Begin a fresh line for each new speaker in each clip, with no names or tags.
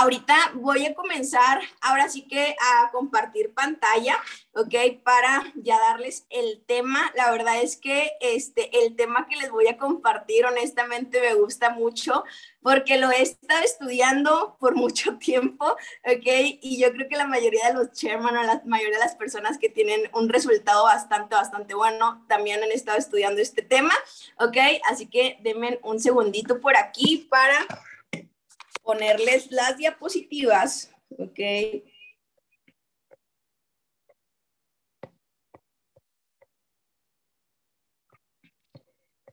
ahorita voy a comenzar ahora sí que a compartir pantalla, ¿ok? Para ya darles el tema. La verdad es que este, el tema que les voy a compartir honestamente me gusta mucho porque lo he estado estudiando por mucho tiempo, ¿ok? Y yo creo que la mayoría de los chairman o la mayoría de las personas que tienen un resultado bastante, bastante bueno también han estado estudiando este tema, ¿ok? Así que denme un segundito por aquí para ponerles las diapositivas, ¿ok?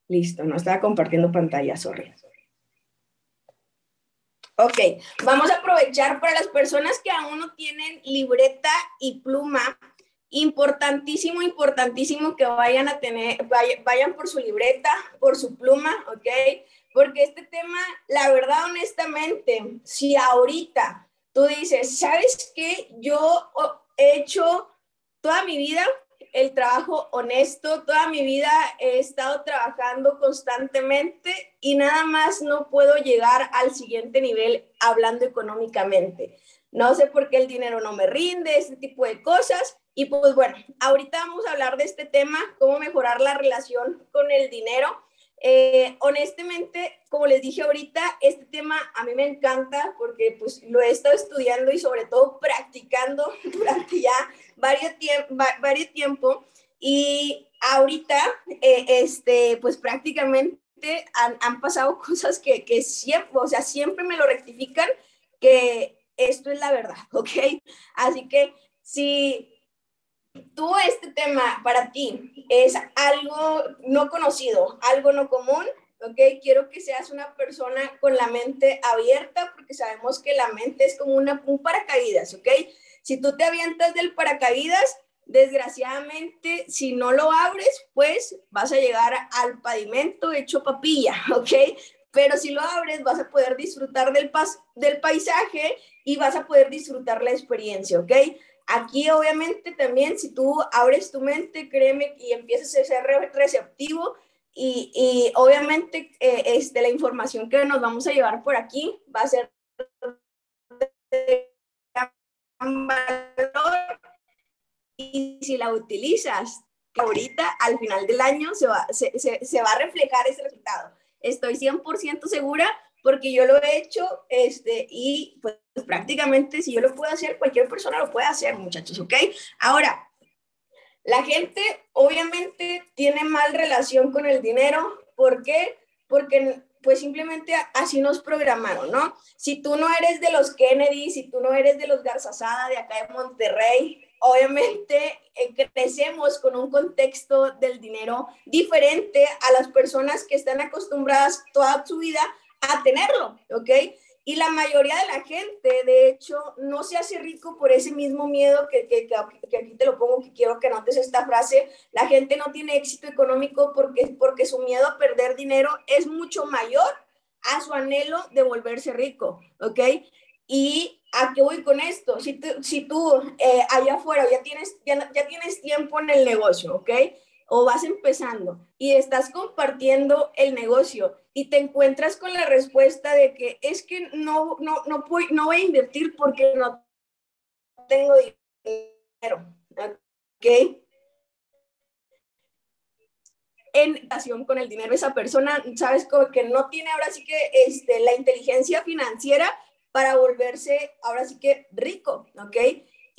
Listo, no estaba compartiendo pantalla, sorry. Ok, vamos a aprovechar para las personas que aún no tienen libreta y pluma, importantísimo, importantísimo que vayan a tener, vayan por su libreta, por su pluma, ¿ok? Porque este tema, la verdad, honestamente, si ahorita tú dices, ¿sabes qué? Yo he hecho toda mi vida el trabajo honesto, toda mi vida he estado trabajando constantemente y nada más no puedo llegar al siguiente nivel hablando económicamente. No sé por qué el dinero no me rinde, este tipo de cosas. Y pues bueno, ahorita vamos a hablar de este tema, cómo mejorar la relación con el dinero. Eh, honestamente, como les dije ahorita, este tema a mí me encanta porque pues lo he estado estudiando y sobre todo practicando durante ya varios, tiempo, varios tiempo y ahorita, eh, este, pues prácticamente han, han, pasado cosas que, que siempre, o sea, siempre me lo rectifican que esto es la verdad, ¿ok? Así que si tú este tema para ti es algo no conocido, algo no común, ¿ok? Quiero que seas una persona con la mente abierta porque sabemos que la mente es como una, un paracaídas, ¿ok? Si tú te avientas del paracaídas, desgraciadamente, si no lo abres, pues vas a llegar al pavimento hecho papilla, ¿ok? Pero si lo abres, vas a poder disfrutar del, pas del paisaje y vas a poder disfrutar la experiencia, ¿ok? Aquí obviamente también si tú abres tu mente, créeme, y empiezas a ser receptivo y, y obviamente eh, este, la información que nos vamos a llevar por aquí va a ser de valor y si la utilizas, ahorita al final del año se va, se, se, se va a reflejar ese resultado. Estoy 100% segura porque yo lo he hecho este, y pues prácticamente si yo lo puedo hacer, cualquier persona lo puede hacer, muchachos, ¿ok? Ahora, la gente obviamente tiene mal relación con el dinero. ¿Por qué? Porque pues simplemente así nos programaron, ¿no? Si tú no eres de los Kennedy, si tú no eres de los Garzazada de acá de Monterrey, obviamente eh, crecemos con un contexto del dinero diferente a las personas que están acostumbradas toda su vida a tenerlo, ¿ok? Y la mayoría de la gente, de hecho, no se hace rico por ese mismo miedo que, que, que, aquí te lo pongo, que quiero que notes esta frase. La gente no tiene éxito económico porque, porque su miedo a perder dinero es mucho mayor a su anhelo de volverse rico, ¿ok? Y a qué voy con esto? Si tú, si tú eh, allá afuera ya tienes, ya, ya tienes tiempo en el negocio, ¿ok? O vas empezando y estás compartiendo el negocio y te encuentras con la respuesta de que es que no, no, no, voy, no voy a invertir porque no tengo dinero. ¿Ok? En relación con el dinero, esa persona, sabes, que no tiene ahora sí que este, la inteligencia financiera para volverse ahora sí que rico, ¿ok?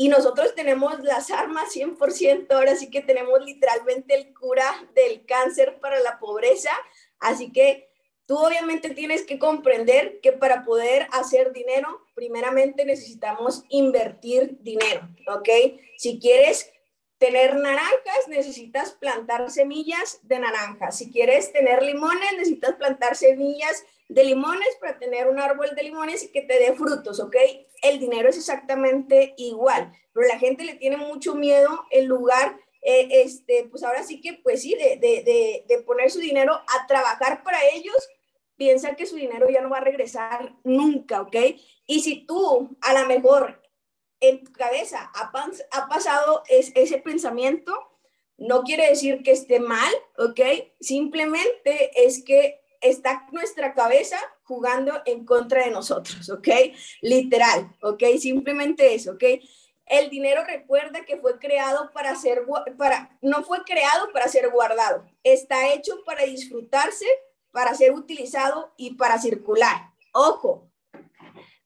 Y nosotros tenemos las armas 100%, ahora sí que tenemos literalmente el cura del cáncer para la pobreza. Así que tú obviamente tienes que comprender que para poder hacer dinero, primeramente necesitamos invertir dinero, ¿ok? Si quieres tener naranjas, necesitas plantar semillas de naranjas. Si quieres tener limones, necesitas plantar semillas de limones para tener un árbol de limones y que te dé frutos, ¿ok? El dinero es exactamente igual, pero la gente le tiene mucho miedo en lugar, eh, este, pues ahora sí que, pues sí, de, de, de, poner su dinero a trabajar para ellos, piensa que su dinero ya no va a regresar nunca, ¿ok? Y si tú a lo mejor en cabeza ha, ha pasado es, ese pensamiento, no quiere decir que esté mal, ¿ok? Simplemente es que está nuestra cabeza jugando en contra de nosotros, ¿ok? Literal, ¿ok? Simplemente eso, ¿ok? El dinero recuerda que fue creado para ser, para, no fue creado para ser guardado, está hecho para disfrutarse, para ser utilizado y para circular. Ojo,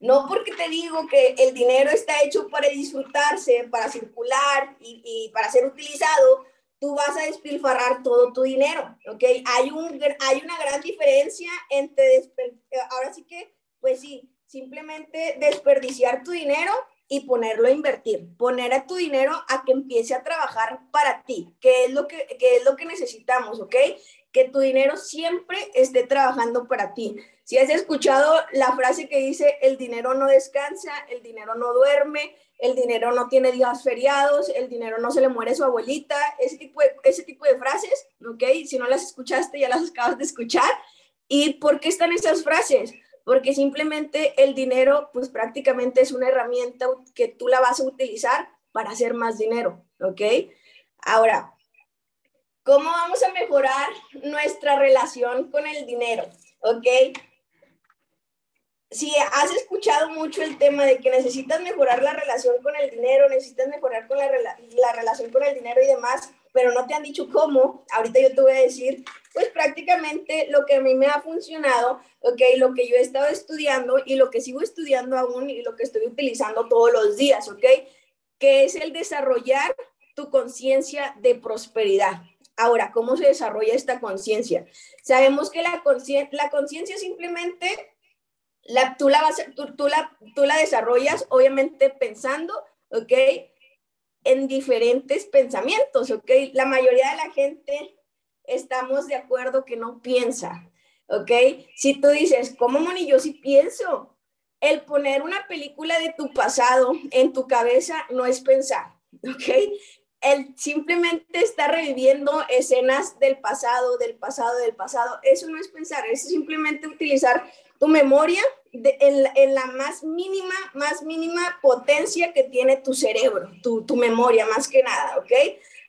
no porque te digo que el dinero está hecho para disfrutarse, para circular y, para ser utilizado, tú vas a despilfarrar todo tu dinero, ¿ok? Hay, un, hay una gran diferencia entre, ahora sí que, pues sí, simplemente desperdiciar tu dinero y ponerlo a invertir, poner a tu dinero a que empiece a trabajar para ti, que es lo que, es lo que necesitamos, ¿ok? Que tu dinero siempre esté trabajando para ti. Si has escuchado la frase que dice, el dinero no descansa, el dinero no duerme, el dinero no tiene días feriados, el dinero no se le muere su abuelita, ese tipo de, ese tipo de frases, ¿ok? Si no las escuchaste, ya las acabas de escuchar. ¿Y por qué están esas frases? porque simplemente el dinero, pues prácticamente es una herramienta que tú la vas a utilizar para hacer más dinero, ¿ok? Ahora, ¿cómo vamos a mejorar nuestra relación con el dinero? ¿Ok? Si has escuchado mucho el tema de que necesitas mejorar la relación con el dinero, necesitas mejorar con la, la relación con el dinero y demás, pero no te han dicho cómo, ahorita yo te voy a decir, pues prácticamente lo que a mí me ha funcionado, ok, lo que yo he estado estudiando y lo que sigo estudiando aún y lo que estoy utilizando todos los días, ok, que es el desarrollar tu conciencia de prosperidad. Ahora, ¿cómo se desarrolla esta conciencia? Sabemos que la conciencia simplemente tú, la vas, tú, tú, la, tú la desarrollas obviamente pensando, ¿ok? en diferentes pensamientos, ¿ok? La mayoría de la gente estamos de acuerdo que no piensa, ¿ok? Si tú dices, ¿cómo, Moni? Yo sí pienso. El poner una película de tu pasado en tu cabeza no es pensar, ¿ok? El simplemente estar reviviendo escenas del pasado, del pasado, del pasado, eso no es pensar, es simplemente utilizar tu memoria en, la más mínima, más mínima potencia que tiene tu cerebro, tu, tu memoria más que nada, ¿ok?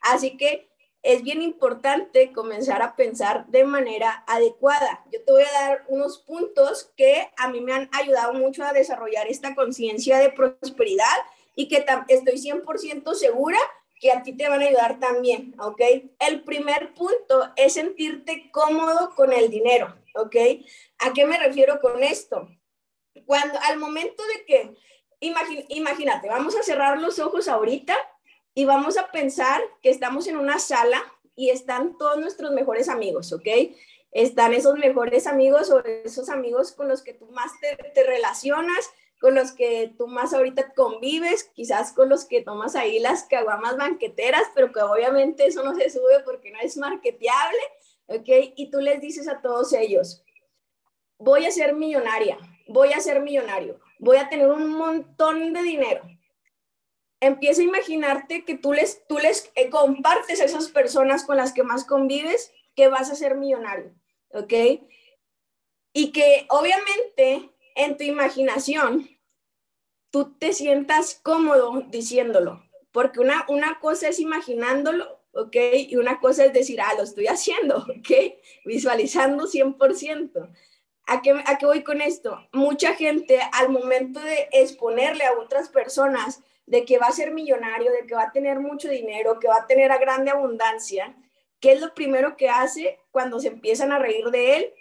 Así que es bien importante comenzar a pensar de manera adecuada. Yo te voy a dar unos puntos que a mí me han ayudado mucho a desarrollar esta conciencia de prosperidad y que estoy 100% segura que a ti te van a ayudar también, ¿ok? El primer punto es sentirte cómodo con el dinero, ¿ok? ¿A qué me refiero con esto? Cuando al momento de que, imagínate, vamos a cerrar los ojos ahorita y vamos a pensar que estamos en una sala y están todos nuestros mejores amigos, ¿ok? Están esos mejores amigos o esos amigos con los que tú más te, te relacionas, con los que tú más ahorita convives, quizás con los que tomas ahí las caguamas banqueteras, pero que obviamente eso no se sube porque no es marketeable, ¿ok? Y tú les dices a todos ellos, voy a ser millonaria, voy a ser millonario, voy a tener un montón de dinero. Empieza a imaginarte que tú les, tú les eh, compartes a esas personas con las que más convives que vas a ser millonario, ¿ok? Y que obviamente en tu imaginación tú te sientas cómodo diciéndolo, porque una, una cosa es imaginándolo ¿ok? Y una cosa es decir, ah, lo estoy haciendo, ¿ok? Visualizando 100%. ¿A qué, ¿A qué voy con esto? Mucha gente al momento de exponerle a otras personas de que va a ser millonario, de que va a tener mucho dinero, que va a tener a grande abundancia, ¿qué es lo primero que hace cuando se empiezan a reír de él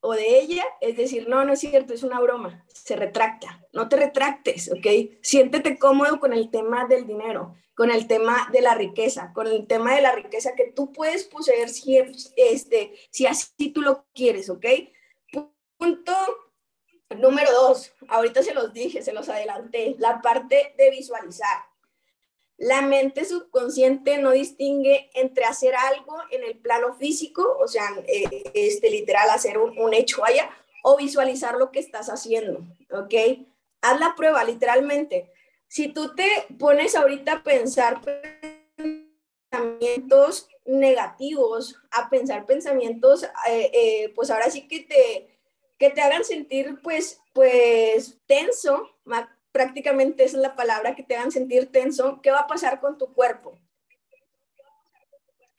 o de ella? Es decir, no, no es cierto, es una broma, se retracta, no te retractes, ¿ok? Siéntete cómodo con el tema del dinero con el tema de la riqueza, con el tema de la riqueza que tú puedes poseer si, este, si así tú lo quieres, ¿ok? Punto número dos, ahorita se los dije, se los adelanté, la parte de visualizar. La mente subconsciente no distingue entre hacer algo en el plano físico, o sea, eh, este, literal, hacer un, hecho allá, o visualizar lo que estás haciendo, ¿ok? Haz la prueba, literalmente si tú te pones ahorita a pensar pensamientos negativos, a pensar pensamientos, eh, eh, pues ahora sí que te, que te hagan sentir pues, pues tenso, prácticamente es la palabra, que te hagan sentir tenso, ¿qué va a pasar con tu cuerpo?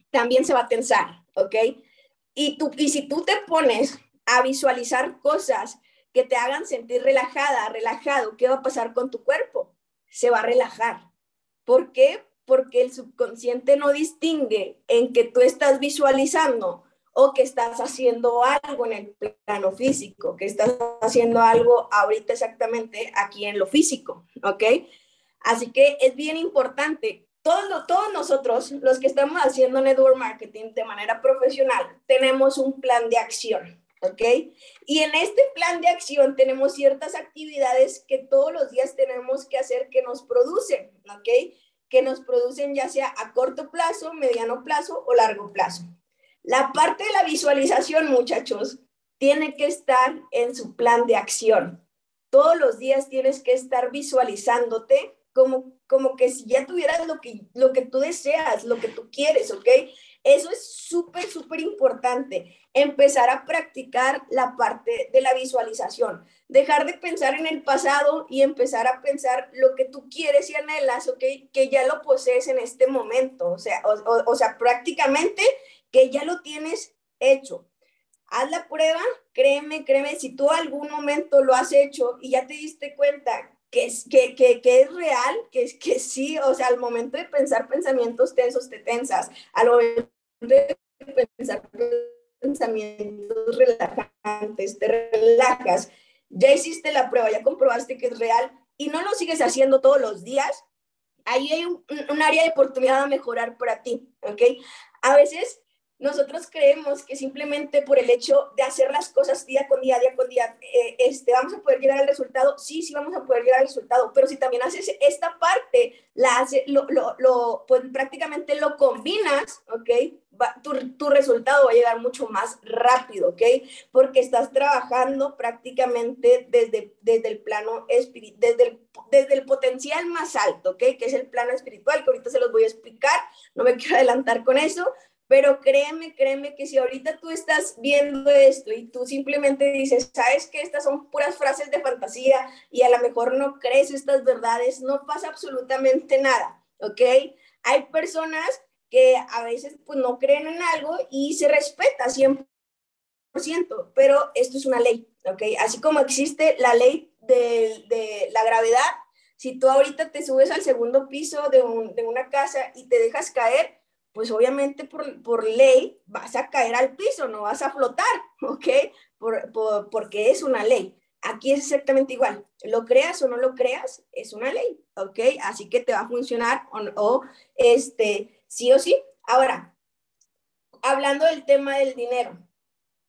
También se va a tensar, ¿ok? Y, tú, y si tú te pones a visualizar cosas que te hagan sentir relajada, relajado, ¿qué va a pasar con tu cuerpo? Se va a relajar. ¿Por qué? Porque el subconsciente no distingue en que tú estás visualizando o que estás haciendo algo en el plano físico, que estás haciendo algo ahorita exactamente aquí en lo físico, ¿ok? Así que es bien importante. Todos, todos nosotros, los que estamos haciendo network marketing de manera profesional, tenemos un plan de acción, ¿ok? Y en este plan de acción tenemos ciertas actividades que todos los días tenemos que hacer que nos producen, ¿ok? Que nos producen ya sea a corto plazo, mediano plazo o largo plazo. La parte de la visualización, muchachos, tiene que estar en su plan de acción. Todos los días tienes que estar visualizándote como, como que si ya tuvieras lo que, lo que tú deseas, lo que tú quieres, ¿ok? Eso es súper, súper importante. Empezar a practicar la parte de la visualización. Dejar de pensar en el pasado y empezar a pensar lo que tú quieres y anhelas, ¿ok? Que ya lo posees en este momento. O sea, o sea prácticamente que ya lo tienes hecho. Haz la prueba, créeme, créeme, si tú algún momento lo has hecho y ya te diste cuenta que es, que, que, que es real, que, es, que sí, o sea, al momento de pensar pensamientos tensos, te tensas, al momento de pensar pensamientos relajantes, te relajas, ya hiciste la prueba, ya comprobaste que es real y no lo sigues haciendo todos los días, ahí hay un, un área de oportunidad a mejorar para ti, ¿ok? A veces nosotros creemos que simplemente por el hecho de hacer las cosas día con día, día con día, eh, este, vamos a poder llegar al resultado. Sí, sí vamos a poder llegar al resultado, pero si también haces esta parte, la hace, lo, lo, lo pues prácticamente lo combinas, ¿ok? tu, tu, resultado va a llegar mucho más rápido, ¿ok? Porque estás trabajando prácticamente desde, desde el plano espiritual, desde el, desde el potencial más alto, ¿ok? Que es el plano espiritual, que ahorita se los voy a explicar, no me quiero adelantar con eso, pero créeme, créeme que si ahorita tú estás viendo esto y tú simplemente dices, sabes que estas son puras frases de fantasía y a lo mejor no crees estas verdades, no pasa absolutamente nada, ¿ok? Hay personas que a veces pues no creen en algo y se respeta 100%, pero esto es una ley, ¿ok? Así como existe la ley de, de la gravedad, si tú ahorita te subes al segundo piso de, un, de una casa y te dejas caer, pues obviamente por, por, ley vas a caer al piso, no vas a flotar, ¿ok? Por, por, porque es una ley. Aquí es exactamente igual. Lo creas o no lo creas, es una ley, ¿ok? Así que te va a funcionar o, o este, sí o sí. Ahora, hablando del tema del dinero,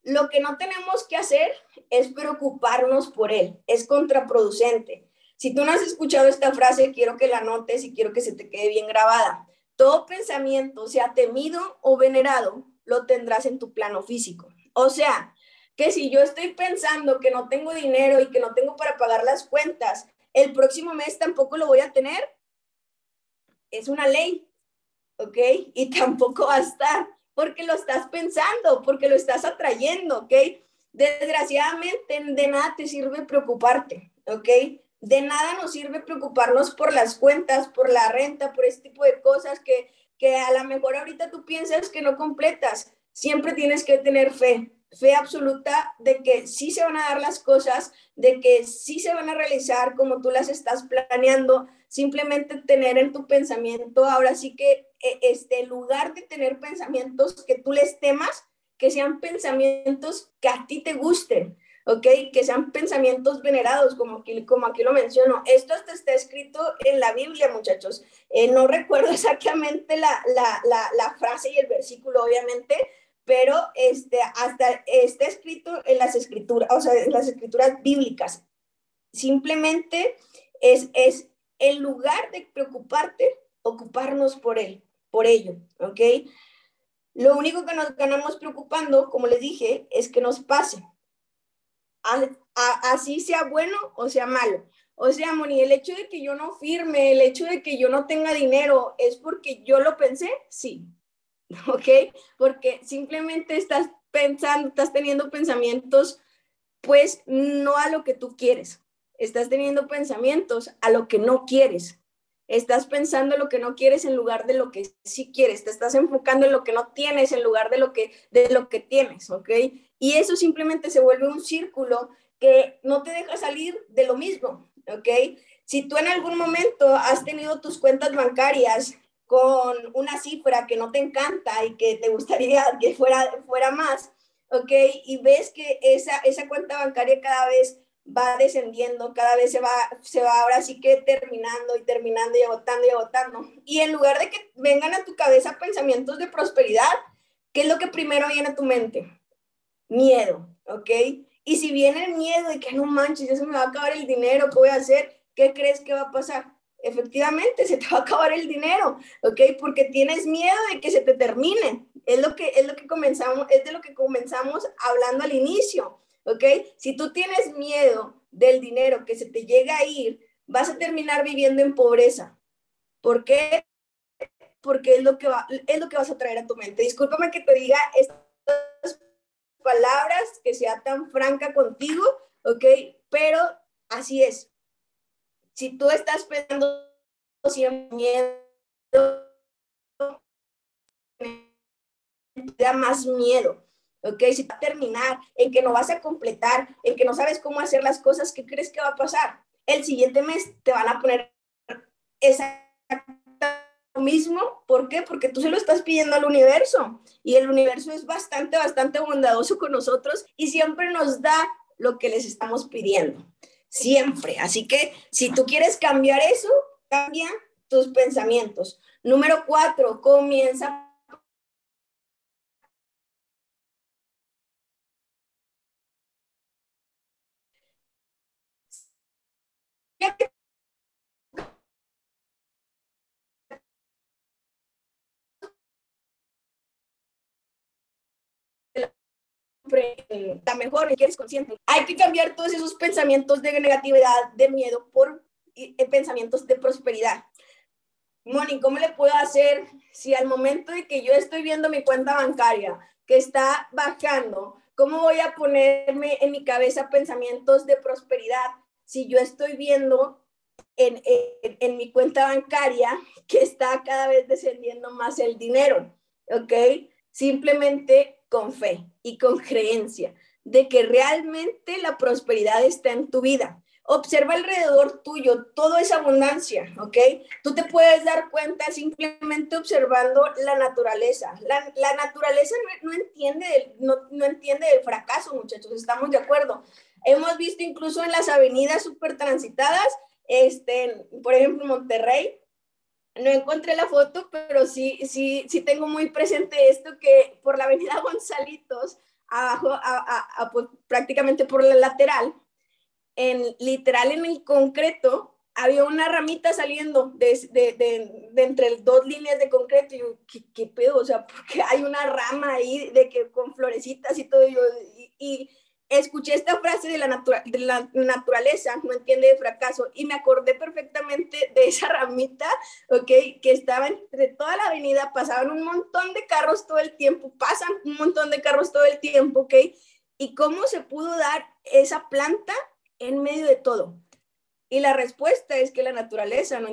lo que no tenemos que hacer es preocuparnos por él, es contraproducente. Si tú no has escuchado esta frase, quiero que la notes y quiero que se te quede bien grabada. Todo pensamiento, sea temido o venerado, lo tendrás en tu plano físico. O sea, que si yo estoy pensando que no tengo dinero y que no tengo para pagar las cuentas, el próximo mes tampoco lo voy a tener, es una ley, ¿ok? Y tampoco va a estar, porque lo estás pensando, porque lo estás atrayendo, ¿ok? Desgraciadamente, de nada te sirve preocuparte, ¿ok? De nada nos sirve preocuparnos por las cuentas, por la renta, por este tipo de cosas que, que a lo mejor ahorita tú piensas que no completas. Siempre tienes que tener fe, fe absoluta de que sí se van a dar las cosas, de que sí se van a realizar como tú las estás planeando. Simplemente tener en tu pensamiento, ahora sí que e, este lugar de tener pensamientos que tú les temas, que sean pensamientos que a ti te gusten ¿ok? Que sean pensamientos venerados, como aquí, como aquí lo menciono. Esto hasta está escrito en la Biblia, muchachos. Eh, no recuerdo exactamente la, la, la, frase y el versículo, obviamente, pero este, hasta está escrito en las escrituras, o sea, en las escrituras bíblicas. Simplemente es, es en lugar de preocuparte, ocuparnos por él, por ello, ¿ok? Lo único que nos ganamos preocupando, como les dije, es que nos pase así sea bueno o sea malo. O sea, Moni, el hecho de que yo no firme, el hecho de que yo no tenga dinero, ¿es porque yo lo pensé? Sí. ¿Ok? Porque simplemente estás pensando, estás teniendo pensamientos, pues no a lo que tú quieres. Estás teniendo pensamientos a lo que no quieres. Estás pensando lo que no quieres en lugar de lo que sí quieres, te estás enfocando en lo que no tienes en lugar de lo que, de lo que tienes, ¿ok? Y eso simplemente se vuelve un círculo que no te deja salir de lo mismo, ¿ok? Si tú en algún momento has tenido tus cuentas bancarias con una cifra que no te encanta y que te gustaría que fuera, fuera más, ¿ok? Y ves que esa, esa cuenta bancaria cada vez va descendiendo, cada vez se va, se va ahora sí que terminando y terminando y agotando y agotando. Y en lugar de que vengan a tu cabeza pensamientos de prosperidad, ¿qué es lo que primero viene a tu mente? Miedo, ¿ok? Y si viene el miedo de que no manches, ya se me va a acabar el dinero, ¿qué voy a hacer? ¿Qué crees que va a pasar? Efectivamente, se te va a acabar el dinero, ¿ok? Porque tienes miedo de que se te termine. Es lo que, es lo que comenzamos, es de lo que comenzamos hablando al inicio, ¿ok? Si tú tienes miedo del dinero que se te llega a ir, vas a terminar viviendo en pobreza. ¿Por qué? Porque es lo que, es lo que vas a traer a tu mente. Discúlpame que te diga estas palabras, que sea tan franca contigo, ¿ok? Pero así es. Si tú estás pensando siempre miedo, te da más miedo. ¿Ok? Si va a terminar, en que no vas a completar, en que no sabes cómo hacer las cosas, ¿qué crees que va a pasar? El siguiente mes te van a poner esa mismo. ¿Por qué? Porque tú se lo estás pidiendo al universo y el universo es bastante, bastante bondadoso con nosotros y siempre nos da lo que les estamos pidiendo. Siempre. Así que si tú quieres cambiar eso, cambia tus pensamientos. Número cuatro, comienza está mejor, que eres consciente. Hay que cambiar todos esos pensamientos de negatividad, de miedo, por eh, pensamientos de prosperidad. Moni, ¿cómo le puedo hacer si al momento de que yo estoy viendo mi cuenta bancaria que está bajando, cómo voy a ponerme en mi cabeza pensamientos de prosperidad si yo estoy viendo en, en, mi cuenta bancaria que está cada vez descendiendo más el dinero? ¿Ok? Simplemente con fe y con creencia de que realmente la prosperidad está en tu vida. Observa alrededor tuyo toda esa abundancia, ¿ok? Tú te puedes dar cuenta simplemente observando la naturaleza. La, la naturaleza no, no entiende del, no, no, entiende del fracaso, muchachos, estamos de acuerdo. Hemos visto incluso en las avenidas súper transitadas, este, por ejemplo, Monterrey, no encontré la foto, pero sí, sí, sí tengo muy presente esto que por la avenida Gonzalitos, abajo, a, pues, prácticamente por la lateral, en literal en el concreto, había una ramita saliendo de, de, de, de entre dos líneas de concreto. Y yo, ¿qué, ¿qué, pedo? O sea, porque hay una rama ahí de que con florecitas y todo. y, y escuché esta frase de la, natura, de la naturaleza, no entiende de fracaso, y me acordé perfectamente de esa ramita, ¿ok? Que estaba entre toda la avenida, pasaban un montón de carros todo el tiempo, pasan un montón de carros todo el tiempo, ¿ok? Y cómo se pudo dar esa planta en medio de todo. Y la respuesta es que la naturaleza no,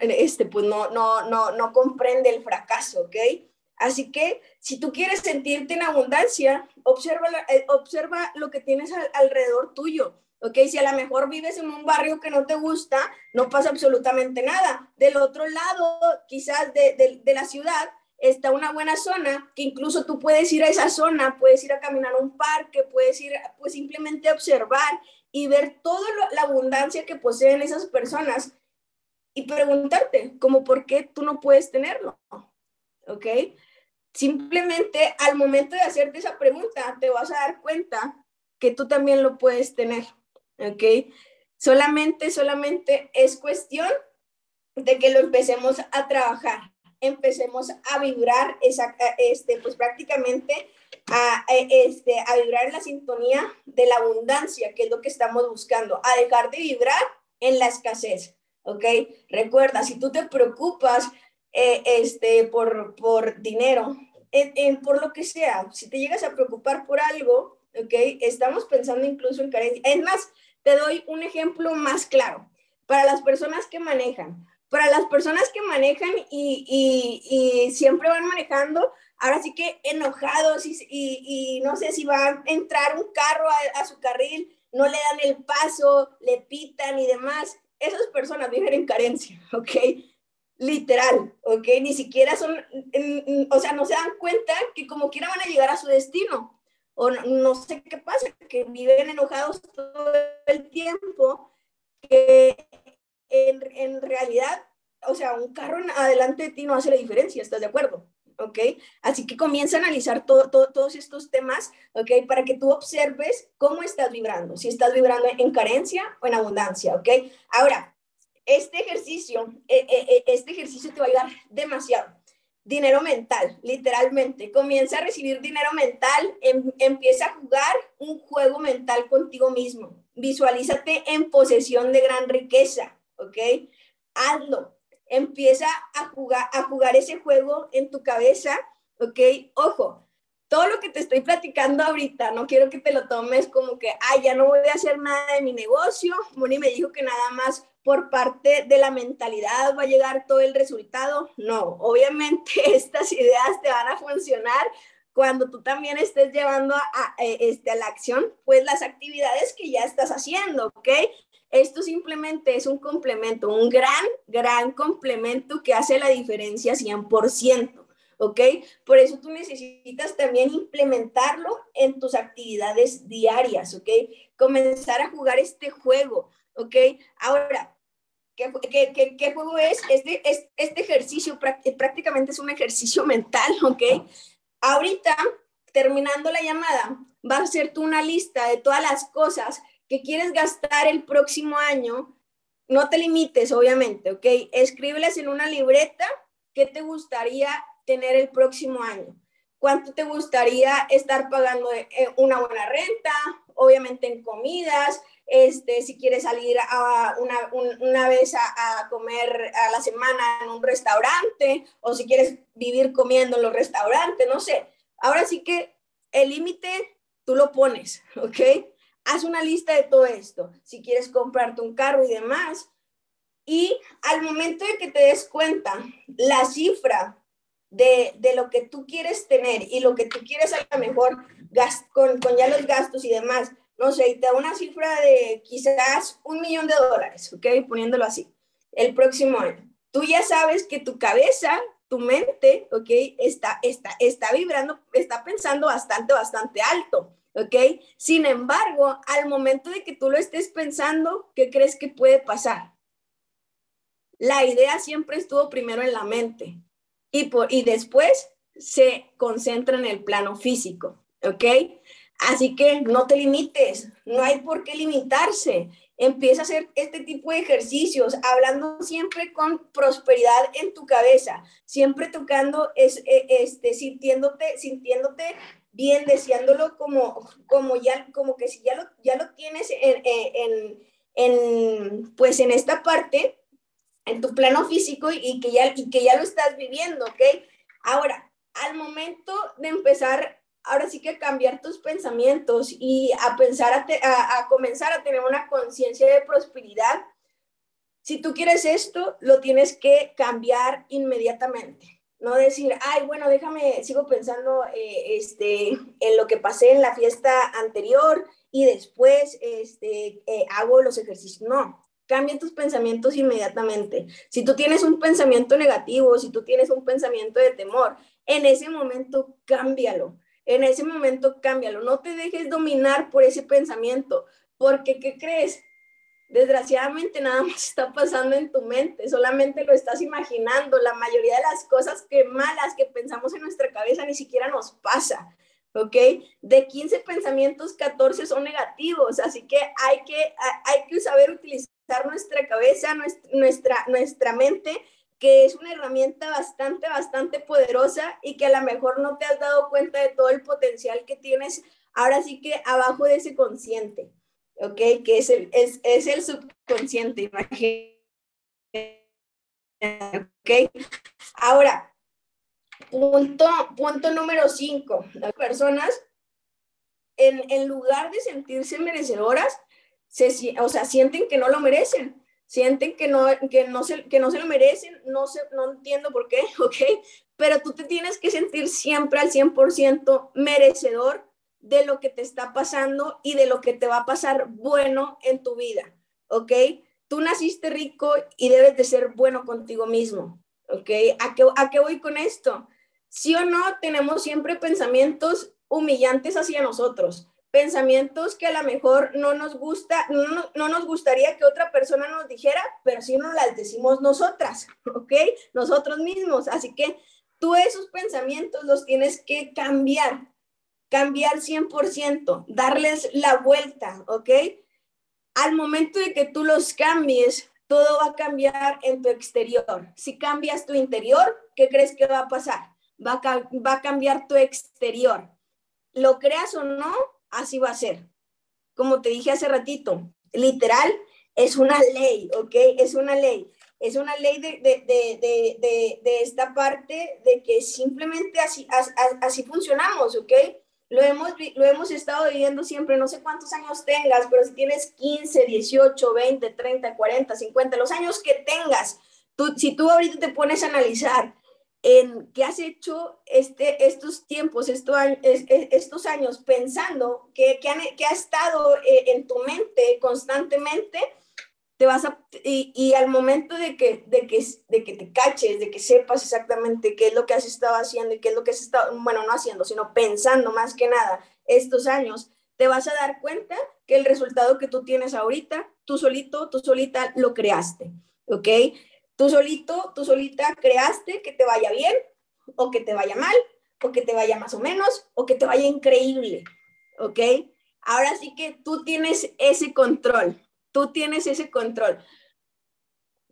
este, pues no, no, no, no comprende el fracaso, ¿ok? Así que si tú quieres sentirte en abundancia, observa, eh, observa lo que tienes alrededor tuyo. ¿ok? Si a lo mejor vives en un barrio que no te gusta, no pasa absolutamente nada. Del otro lado, quizás de, de, de, la ciudad, está una buena zona, que incluso tú puedes ir a esa zona, puedes ir a caminar a un parque, puedes ir, pues simplemente observar y ver toda la abundancia que poseen esas personas y preguntarte, como, ¿por qué tú no puedes tenerlo? ¿Ok? Simplemente al momento de hacerte esa pregunta, te vas a dar cuenta que tú también lo puedes tener, ¿ok? Solamente, solamente es cuestión de que lo empecemos a trabajar, empecemos a vibrar, esa, este, pues prácticamente a, este, a vibrar en la sintonía de la abundancia, que es lo que estamos buscando, a dejar de vibrar en la escasez, ¿ok? Recuerda, si tú te preocupas eh, este, por, por dinero, por lo que sea, si te llegas a preocupar por algo, ¿ok? Estamos pensando incluso en carencia. Es más, te doy un ejemplo más claro. Para las personas que manejan, para las personas que manejan y, siempre van manejando, ahora sí que enojados y, no sé si va a entrar un carro a, su carril, no le dan el paso, le pitan y demás. Esas personas viven en carencia, ¿ok? Literal, ¿ok? Ni siquiera son, o sea, no se dan cuenta que como quiera van a llegar a su destino. O no, sé qué pasa, que viven enojados todo el tiempo, que en, en realidad, o sea, un carro adelante de ti no hace la diferencia, ¿estás de acuerdo? ¿ok? Así que comienza a analizar todo, todos estos temas, ¿ok? Para que tú observes cómo estás vibrando, si estás vibrando en carencia o en abundancia, ¿ok? Ahora, este ejercicio, eh, eh, eh, este ejercicio te va a ayudar demasiado. Dinero mental, literalmente. Comienza a recibir dinero mental, em, empieza a jugar un juego mental contigo mismo. Visualízate en posesión de gran riqueza, ¿ok? Hazlo. Empieza a jugar, a jugar ese juego en tu cabeza, ¿ok? Ojo, todo lo que te estoy platicando ahorita, no quiero que te lo tomes como que, ay, ya no voy a hacer nada de mi negocio. Moni me dijo que nada más por parte de la mentalidad va a llegar todo el resultado. No, obviamente estas ideas te van a funcionar cuando tú también estés llevando a, este, a la acción, pues las actividades que ya estás haciendo, ¿ok? Esto simplemente es un complemento, un gran, gran complemento que hace la diferencia 100%, ¿ok? Por eso tú necesitas también implementarlo en tus actividades diarias, ¿ok? Comenzar a jugar este juego, ¿ok? Ahora, ¿qué, juego es? Este, ejercicio prácticamente es un ejercicio mental, ¿ok? Ahorita, terminando la llamada, vas a hacer tú una lista de todas las cosas que quieres gastar el próximo año. No te limites, obviamente, ¿ok? Escríbelas en una libreta qué te gustaría tener el próximo año. ¿Cuánto te gustaría estar pagando una buena renta? Obviamente en comidas, este, si quieres salir a una, una vez a, comer a la semana en un restaurante o si quieres vivir comiendo en los restaurantes, no sé. Ahora sí que el límite tú lo pones, ¿ok? Haz una lista de todo esto. Si quieres comprarte un carro y demás. Y al momento de que te des cuenta la cifra de, de lo que tú quieres tener y lo que tú quieres a lo mejor con, con ya los gastos y demás, no sé, te da una cifra de quizás un millón de dólares, ¿ok? Poniéndolo así, el próximo año. Tú ya sabes que tu cabeza, tu mente, ¿ok? Está, está, está vibrando, está pensando bastante, bastante alto, ¿ok? Sin embargo, al momento de que tú lo estés pensando, ¿qué crees que puede pasar? La idea siempre estuvo primero en la mente y, por, y después se concentra en el plano físico, ¿ok? Así que no te limites, no hay por qué limitarse. Empieza a hacer este tipo de ejercicios, hablando siempre con prosperidad en tu cabeza, siempre tocando, es, e, este, sintiéndote, sintiéndote bien, deseándolo como, como, ya, como que si ya lo, ya lo tienes en, en, en, pues en esta parte, en tu plano físico y que ya, y que ya lo estás viviendo, ¿ok? Ahora, al momento de empezar ahora sí que cambiar tus pensamientos y a pensar, a, a, comenzar a tener una conciencia de prosperidad. Si tú quieres esto, lo tienes que cambiar inmediatamente. No decir, ay, bueno, déjame, sigo pensando eh, este, en lo que pasé en la fiesta anterior y después este, eh, hago los ejercicios. No, cambia tus pensamientos inmediatamente. Si tú tienes un pensamiento negativo, si tú tienes un pensamiento de temor, en ese momento cámbialo en ese momento cámbialo, no te dejes dominar por ese pensamiento, porque ¿qué crees? Desgraciadamente nada más está pasando en tu mente, solamente lo estás imaginando. La mayoría de las cosas que malas que pensamos en nuestra cabeza ni siquiera nos pasa, ¿ok? De 15 pensamientos, 14 son negativos, así que hay que, hay que saber utilizar nuestra cabeza, nuestra, nuestra mente que es una herramienta bastante, bastante poderosa y que a lo mejor no te has dado cuenta de todo el potencial que tienes ahora sí que abajo de ese consciente, ¿ok? Que es el, es, es el subconsciente, imagínate. ¿Ok? Ahora, punto, punto número cinco, las personas, en, en lugar de sentirse merecedoras, se, o sea, sienten que no lo merecen sienten que no, que no, se, que no se lo merecen, no, sé, no entiendo por qué, ¿ok? Pero tú te tienes que sentir siempre al 100% merecedor de lo que te está pasando y de lo que te va a pasar bueno en tu vida, ¿ok? Tú naciste rico y debes de ser bueno contigo mismo, ¿ok? ¿A qué, a qué voy con esto? Sí o no, tenemos siempre pensamientos humillantes hacia nosotros, pensamientos que a lo mejor no nos gusta, no, no, nos gustaría que otra persona nos dijera, pero sí nos las decimos nosotras, ¿ok? Nosotros mismos. Así que tú esos pensamientos los tienes que cambiar, cambiar 100%, darles la vuelta, ¿ok? Al momento de que tú los cambies, todo va a cambiar en tu exterior. Si cambias tu interior, ¿qué crees que va a pasar? Va va a cambiar tu exterior. Lo creas o no, así va a ser. Como te dije hace ratito, literal, es una ley, ¿ok? Es una ley. Es una ley de, de, de, de esta parte de que simplemente así, así, funcionamos, ¿ok? Lo hemos, lo hemos estado viviendo siempre, no sé cuántos años tengas, pero si tienes 15, 18, 20, 30, 40, 50, los años que tengas, tú, si tú ahorita te pones a analizar en qué has hecho este, estos tiempos, estos, años pensando que, que, ha estado eh, en tu mente constantemente, te vas a, y, al momento de que, de, que, de que te caches, de que sepas exactamente qué es lo que has estado haciendo y qué es lo que has estado, bueno, no haciendo, sino pensando más que nada estos años, te vas a dar cuenta que el resultado que tú tienes ahorita, tú solito, tú solita lo creaste, ¿ok? Tú solito, tú solita creaste que te vaya bien o que te vaya mal o que te vaya más o menos o que te vaya increíble, ¿ok? Ahora sí que tú tienes ese control, tú tienes ese control.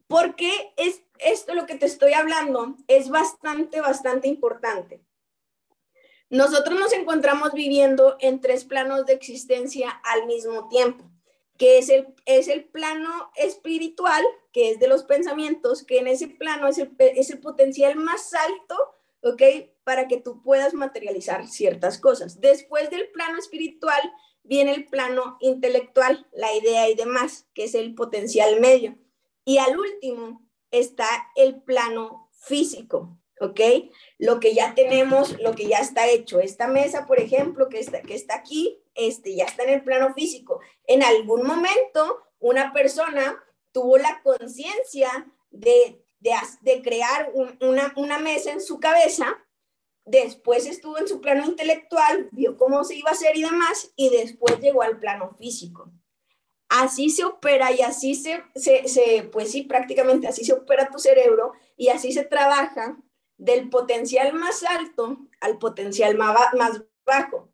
Porque es esto lo que te estoy hablando es bastante, bastante importante. Nosotros nos encontramos viviendo en tres planos de existencia al mismo tiempo que es el, es el plano espiritual, que es de los pensamientos, que en ese plano es el, es el potencial más alto, ¿ok? Para que tú puedas materializar ciertas cosas. Después del plano espiritual viene el plano intelectual, la idea y demás, que es el potencial medio. Y al último está el plano físico, ¿ok? Lo que ya tenemos, lo que ya está hecho. Esta mesa, por ejemplo, que está, que está aquí, este, ya está en el plano físico. En algún momento, una persona tuvo la conciencia de, de, crear una, una mesa en su cabeza, después estuvo en su plano intelectual, vio cómo se iba a hacer y demás, y después llegó al plano físico. Así se opera y así se, se, se, pues sí, prácticamente así se opera tu cerebro y así se trabaja del potencial más alto al potencial más, bajo.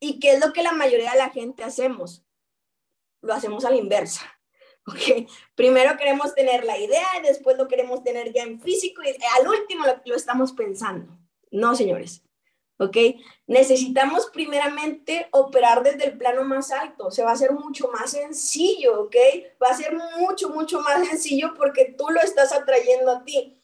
¿Y qué es lo que la mayoría de la gente hacemos? Lo hacemos a la inversa. Primero queremos tener la idea y después lo queremos tener ya en físico y al último lo, lo estamos pensando. No, señores. ¿Ok? Necesitamos primeramente operar desde el plano más alto. Se va a hacer mucho más sencillo, ¿ok? Va a ser mucho, mucho más sencillo porque tú lo estás atrayendo a ti.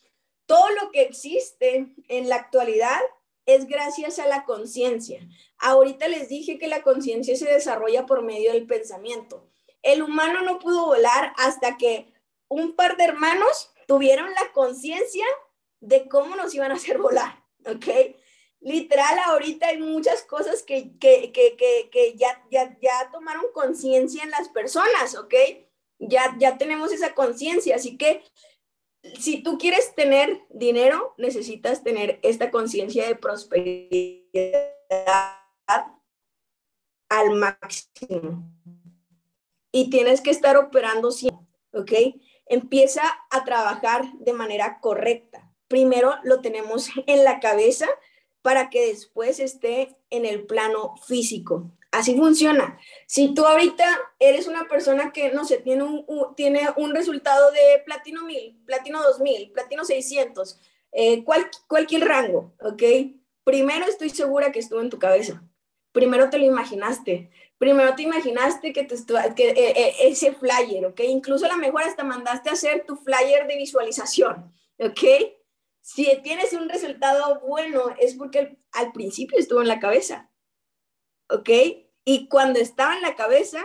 Todo lo que existe en la actualidad es gracias a la conciencia. Ahorita les dije que la conciencia se desarrolla por medio del pensamiento. El humano no pudo volar hasta que un par de hermanos tuvieron la conciencia de cómo nos iban a hacer volar, ¿ok? Literal, ahorita hay muchas cosas que, que, que, que ya, ya, ya tomaron conciencia en las personas, ¿ok? Ya, ya tenemos esa conciencia, así que si tú quieres tener dinero, necesitas tener esta conciencia de prosperidad al máximo. Y tienes que estar operando siempre, ¿ok? Empieza a trabajar de manera correcta. Primero lo tenemos en la cabeza para que después esté en el plano físico. Así funciona. Si tú ahorita eres una persona que, no sé, tiene un, tiene un resultado de platino 1000, platino 2000, platino 600, eh, cualquier rango, ¿ok? Primero estoy segura que estuvo en tu cabeza. Primero te lo imaginaste. Primero te imaginaste que, te que eh, eh, ese flyer, ¿ok? Incluso a lo mejor hasta mandaste a hacer tu flyer de visualización, ¿ok? Si tienes un resultado bueno es porque al principio estuvo en la cabeza, ¿ok? Y cuando estaba en la cabeza,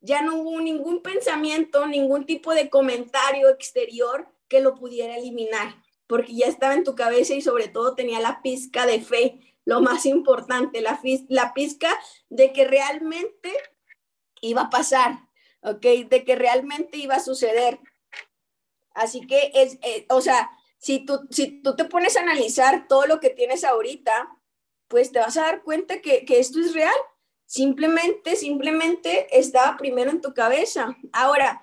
ya no hubo ningún pensamiento, ningún tipo de comentario exterior que lo pudiera eliminar, porque ya estaba en tu cabeza y sobre todo tenía la pizca de fe, lo más importante, la, la pizca de que realmente iba a pasar, ¿ok? De que realmente iba a suceder. Así que es, eh, o sea, si tú, si tú te pones a analizar todo lo que tienes ahorita, pues te vas a dar cuenta que, que esto es real. Simplemente, simplemente estaba primero en tu cabeza. Ahora,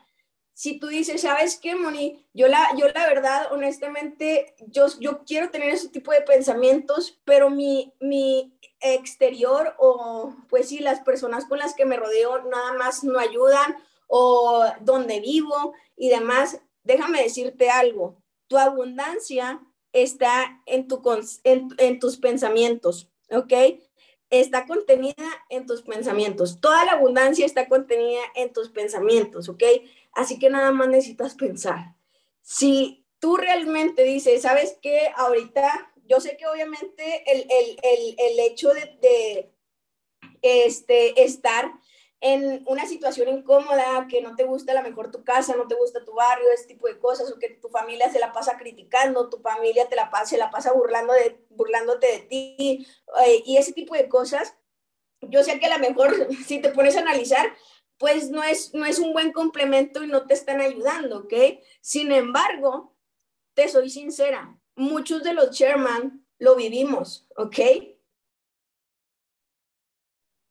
si tú dices, ¿sabes qué, Moni? Yo la, yo la verdad, honestamente, yo, yo quiero tener ese tipo de pensamientos, pero mi, mi exterior o pues sí, las personas con las que me rodeo nada más no ayudan o donde vivo y demás, déjame decirte algo, tu abundancia está en, tu, en, en tus pensamientos, ¿ok? Está contenida en tus pensamientos. Toda la abundancia está contenida en tus pensamientos, ¿ok? Así que nada más necesitas pensar. Si tú realmente dices, ¿sabes qué? Ahorita, yo sé que obviamente el, el, el, el hecho de, de, este, estar en una situación incómoda, que no te gusta a lo mejor tu casa, no te gusta tu barrio, ese tipo de cosas, o que tu familia se la pasa criticando, tu familia te la pasa, se la pasa burlando de, burlándote de ti, eh, y ese tipo de cosas, yo sé que a lo mejor si te pones a analizar, pues no es, no es un buen complemento y no te están ayudando, ¿ok? Sin embargo, te soy sincera, muchos de los chairman lo vivimos, ¿ok?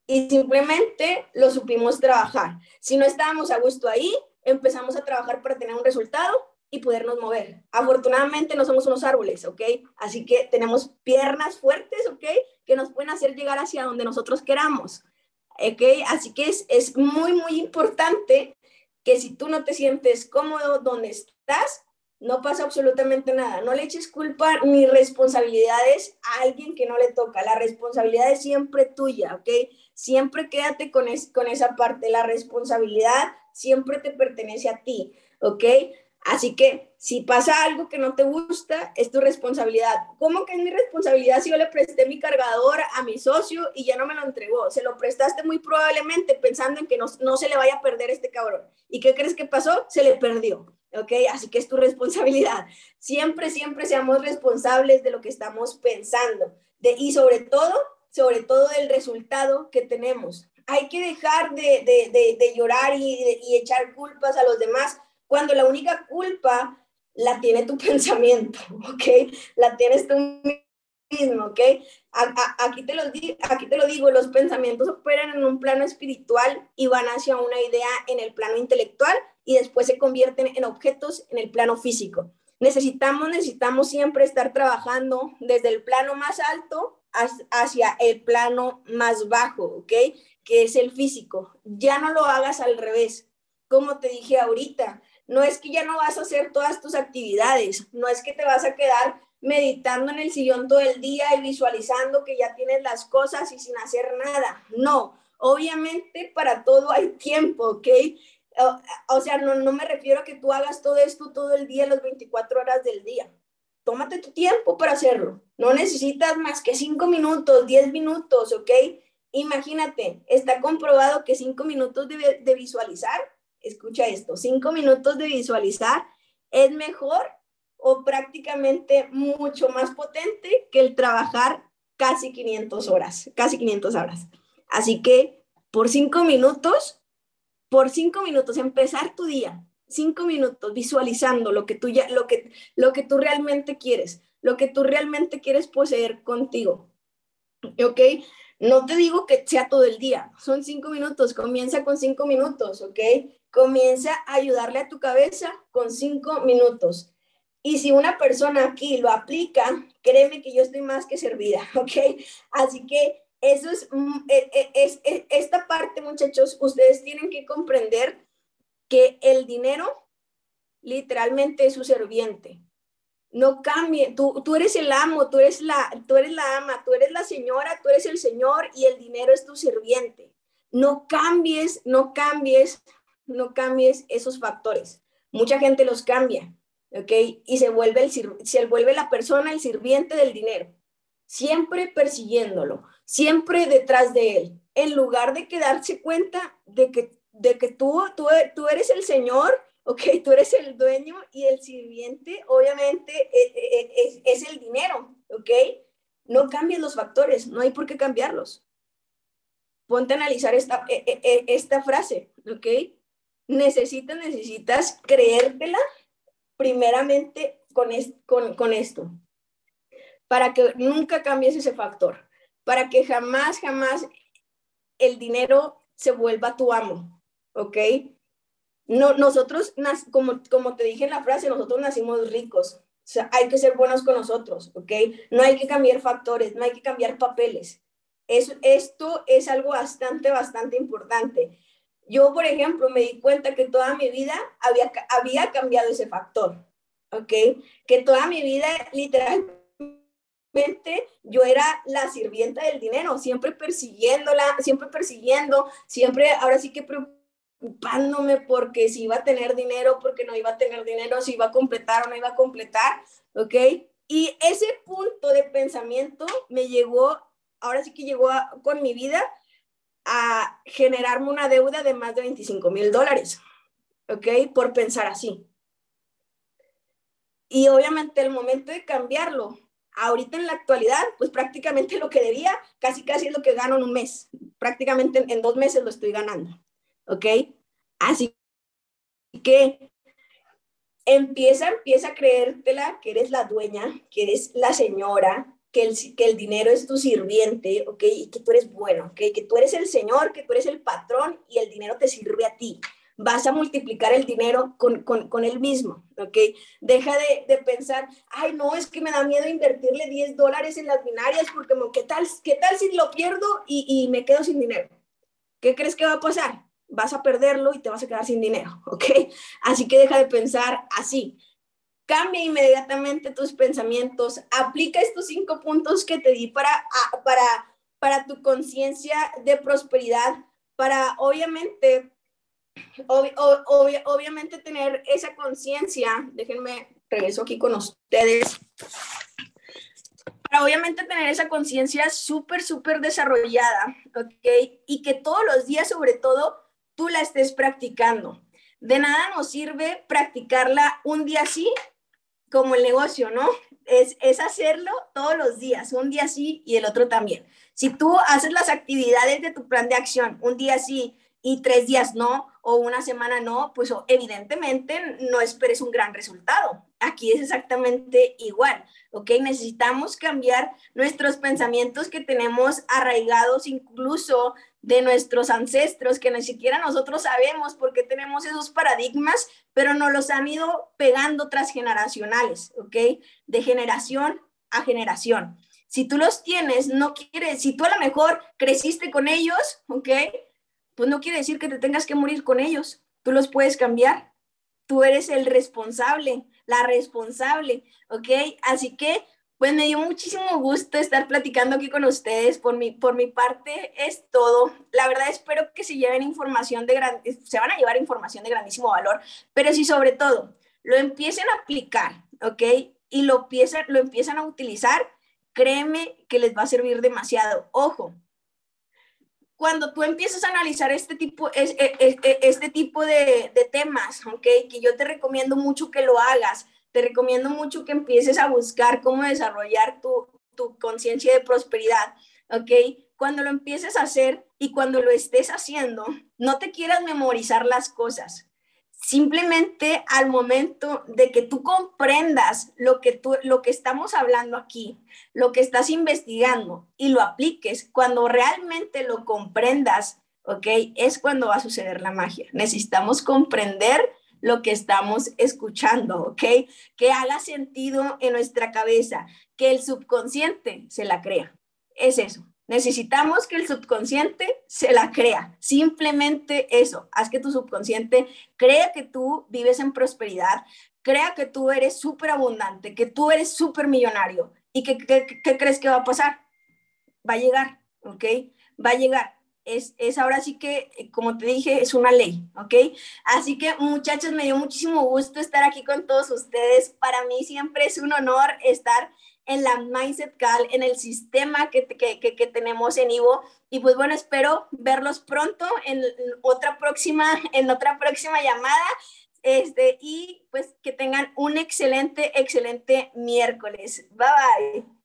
Y simplemente lo supimos trabajar. Si no estábamos a gusto ahí, empezamos a trabajar para tener un resultado y podernos mover. Afortunadamente no somos unos árboles, ¿ok? Así que tenemos piernas fuertes, ¿ok? Que nos pueden hacer llegar hacia donde nosotros queramos, ¿ok? Así que es, es muy, muy importante que si tú no te sientes cómodo donde estás, no pasa absolutamente nada. No le eches culpa ni responsabilidades a alguien que no le toca. La responsabilidad es siempre tuya, ¿ok? Siempre quédate con, con esa parte. La responsabilidad siempre te pertenece a ti, ¿ok? Así que si pasa algo que no te gusta, es tu responsabilidad. ¿Cómo que es mi responsabilidad si yo le presté mi cargador a mi socio y ya no me lo entregó? Se lo prestaste muy probablemente pensando en que no, no se le vaya a perder este cabrón. ¿Y qué crees que pasó? Se le perdió. ¿ok? Así que es tu responsabilidad. Siempre, siempre seamos responsables de lo que estamos pensando de, y sobre todo, sobre todo del resultado que tenemos. Hay que dejar de, de, de llorar y, y echar culpas a los demás cuando la única culpa la tiene tu pensamiento, ¿ok? La tienes tú mismo, ¿ok? aquí, te lo aquí te lo digo, los pensamientos operan en un plano espiritual y van hacia una idea en el plano intelectual y después se convierten en objetos en el plano físico. Necesitamos, necesitamos siempre estar trabajando desde el plano más alto hacia el plano más bajo, ¿ok? Que es el físico. Ya no lo hagas al revés. Como te dije ahorita, no es que ya no vas a hacer todas tus actividades, no es que te vas a quedar meditando en el sillón todo el día y visualizando que ya tienes las cosas y sin hacer nada. No, obviamente para todo hay tiempo, ¿ok? O, sea, no, no me refiero a que tú hagas todo esto todo el día, las 24 horas del día. Tómate tu tiempo para hacerlo. No necesitas más que 5 minutos, 10 minutos, ¿ok? Imagínate, está comprobado que 5 minutos de, de visualizar, escucha esto, 5 minutos de visualizar es mejor o prácticamente mucho más potente que el trabajar casi 500 horas, casi 500 horas. Así que por 5 minutos por cinco minutos, empezar tu día, cinco minutos visualizando lo que tú ya, lo que, lo que tú realmente quieres, lo que tú realmente quieres poseer contigo. ¿Ok? No te digo que sea todo el día, son cinco minutos, comienza con cinco minutos, ¿ok? Comienza a ayudarle a tu cabeza con cinco minutos. Y si una persona aquí lo aplica, créeme que yo estoy más que servida, ¿ok? Así que eso mm, e, e, es, es, esta parte, muchachos, ustedes tienen que comprender que el dinero literalmente es su serviente. No cambie, tú, tú eres el amo, tú eres, la, tú eres la ama, tú eres la señora, tú eres el señor y el dinero es tu serviente. No cambies, no cambies, no cambies esos factores. Mucha gente los cambia, ¿ok? Y se vuelve, el, se vuelve la persona el sirviente del dinero, siempre persiguiéndolo siempre detrás de él, en lugar de quedarse cuenta de que de que tú, tú, tú eres el Señor, ok, tú eres el dueño y el sirviente, obviamente, e, e, e, es, es, el dinero, ok. No cambies los factores, no hay por qué cambiarlos. Ponte a analizar esta, esta frase, ok. Necesitas, necesitas creértela primeramente con, con, con esto, para que nunca cambies ese factor, para que jamás, jamás el dinero se vuelva tu amo, ¿ok? No, nosotros, como, como te dije en la frase, nosotros nacimos ricos. O sea, hay que ser buenos con nosotros, ¿ok? No hay que cambiar factores, no hay que cambiar papeles. Es, esto es algo bastante, bastante importante. Yo, por ejemplo, me di cuenta que toda mi vida había, había cambiado ese factor, ¿ok? Que toda mi vida, literalmente, yo era la sirvienta del dinero, siempre persiguiéndola, siempre persiguiendo, siempre, ahora sí que preocupándome porque si iba a tener dinero, porque no iba a tener dinero, si iba a completar o no iba a completar, ¿ok? Y ese punto de pensamiento me llegó, ahora sí que llegó con mi vida a generarme una deuda de más de 25 mil dólares, ¿ok? Por pensar así. Y obviamente el momento de cambiarlo ahorita en la actualidad, pues prácticamente lo que debía, casi casi es lo que gano en un mes. Prácticamente en, dos meses lo estoy ganando. ¿Ok? Así que empieza, empieza a creértela que eres la dueña, que eres la señora, que el, que el dinero es tu sirviente, ¿ok? Y que tú eres bueno, ¿ok? Que tú eres el señor, que tú eres el patrón y el dinero te sirve a ti vas a multiplicar el dinero con, con, con él mismo, ¿ok? Deja de, de, pensar, ay, no, es que me da miedo invertirle 10 dólares en las binarias porque, ¿qué tal, qué tal si lo pierdo y, y me quedo sin dinero? ¿Qué crees que va a pasar? Vas a perderlo y te vas a quedar sin dinero, ¿ok? Así que deja de pensar así. Cambia inmediatamente tus pensamientos, aplica estos cinco puntos que te di para, para, para tu conciencia de prosperidad, para obviamente obviamente tener esa conciencia, déjenme regreso aquí con ustedes, para obviamente tener esa conciencia súper, súper desarrollada, ¿ok? Y que todos los días, sobre todo, tú la estés practicando. De nada nos sirve practicarla un día sí, como el negocio, ¿no? Es, es hacerlo todos los días, un día sí y el otro también. Si tú haces las actividades de tu plan de acción, un día sí y tres días no, o una semana no, pues evidentemente no esperes un gran resultado. Aquí es exactamente igual, ¿ok? Necesitamos cambiar nuestros pensamientos que tenemos arraigados incluso de nuestros ancestros, que ni siquiera nosotros sabemos por qué tenemos esos paradigmas, pero nos los han ido pegando transgeneracionales, ¿ok? De generación a generación. Si tú los tienes, no quieres, si tú a lo mejor creciste con ellos, ¿ok? pues no quiere decir que te tengas que morir con ellos. Tú los puedes cambiar. Tú eres el responsable, la responsable, ¿ok? Así que, pues me dio muchísimo gusto estar platicando aquí con ustedes. Por mi, por mi parte es todo. La verdad espero que se lleven información de gran, se van a llevar información de grandísimo valor, pero si sobre todo lo empiecen a aplicar, ¿ok? Y lo empiezan, lo empiezan a utilizar, créeme que les va a servir demasiado. Ojo, cuando tú empiezas a analizar este tipo, e, e, e, este tipo de temas, ¿ok? Que yo te recomiendo mucho que lo hagas, te recomiendo mucho que empieces a buscar cómo desarrollar tu, tu conciencia de prosperidad, ¿ok? Cuando lo empieces a hacer y cuando lo estés haciendo, no te quieras memorizar las cosas, simplemente al momento de que tú comprendas lo que, tú, lo que estamos hablando aquí, lo que estás investigando y lo apliques, cuando realmente lo comprendas, ¿ok? Es cuando va a suceder la magia. Necesitamos comprender lo que estamos escuchando, ¿ok? Que haga sentido en nuestra cabeza, que el subconsciente se la crea. Es eso. Necesitamos que el subconsciente se la crea. Simplemente eso. Haz que tu subconsciente crea que tú vives en prosperidad, crea que tú eres súper abundante, que tú eres súper millonario. ¿Y qué, crees que va a pasar? Va a llegar, ¿ok? Va a llegar. Es, es, ahora sí que, como te dije, es una ley, ¿ok? Así que muchachos, me dio muchísimo gusto estar aquí con todos ustedes. Para mí siempre es un honor estar en la Mindset Cal, en el sistema que, que, que, tenemos en Ivo. Y pues bueno, espero verlos pronto en otra próxima, en otra próxima llamada. Este, y pues que tengan un excelente, excelente miércoles. Bye bye.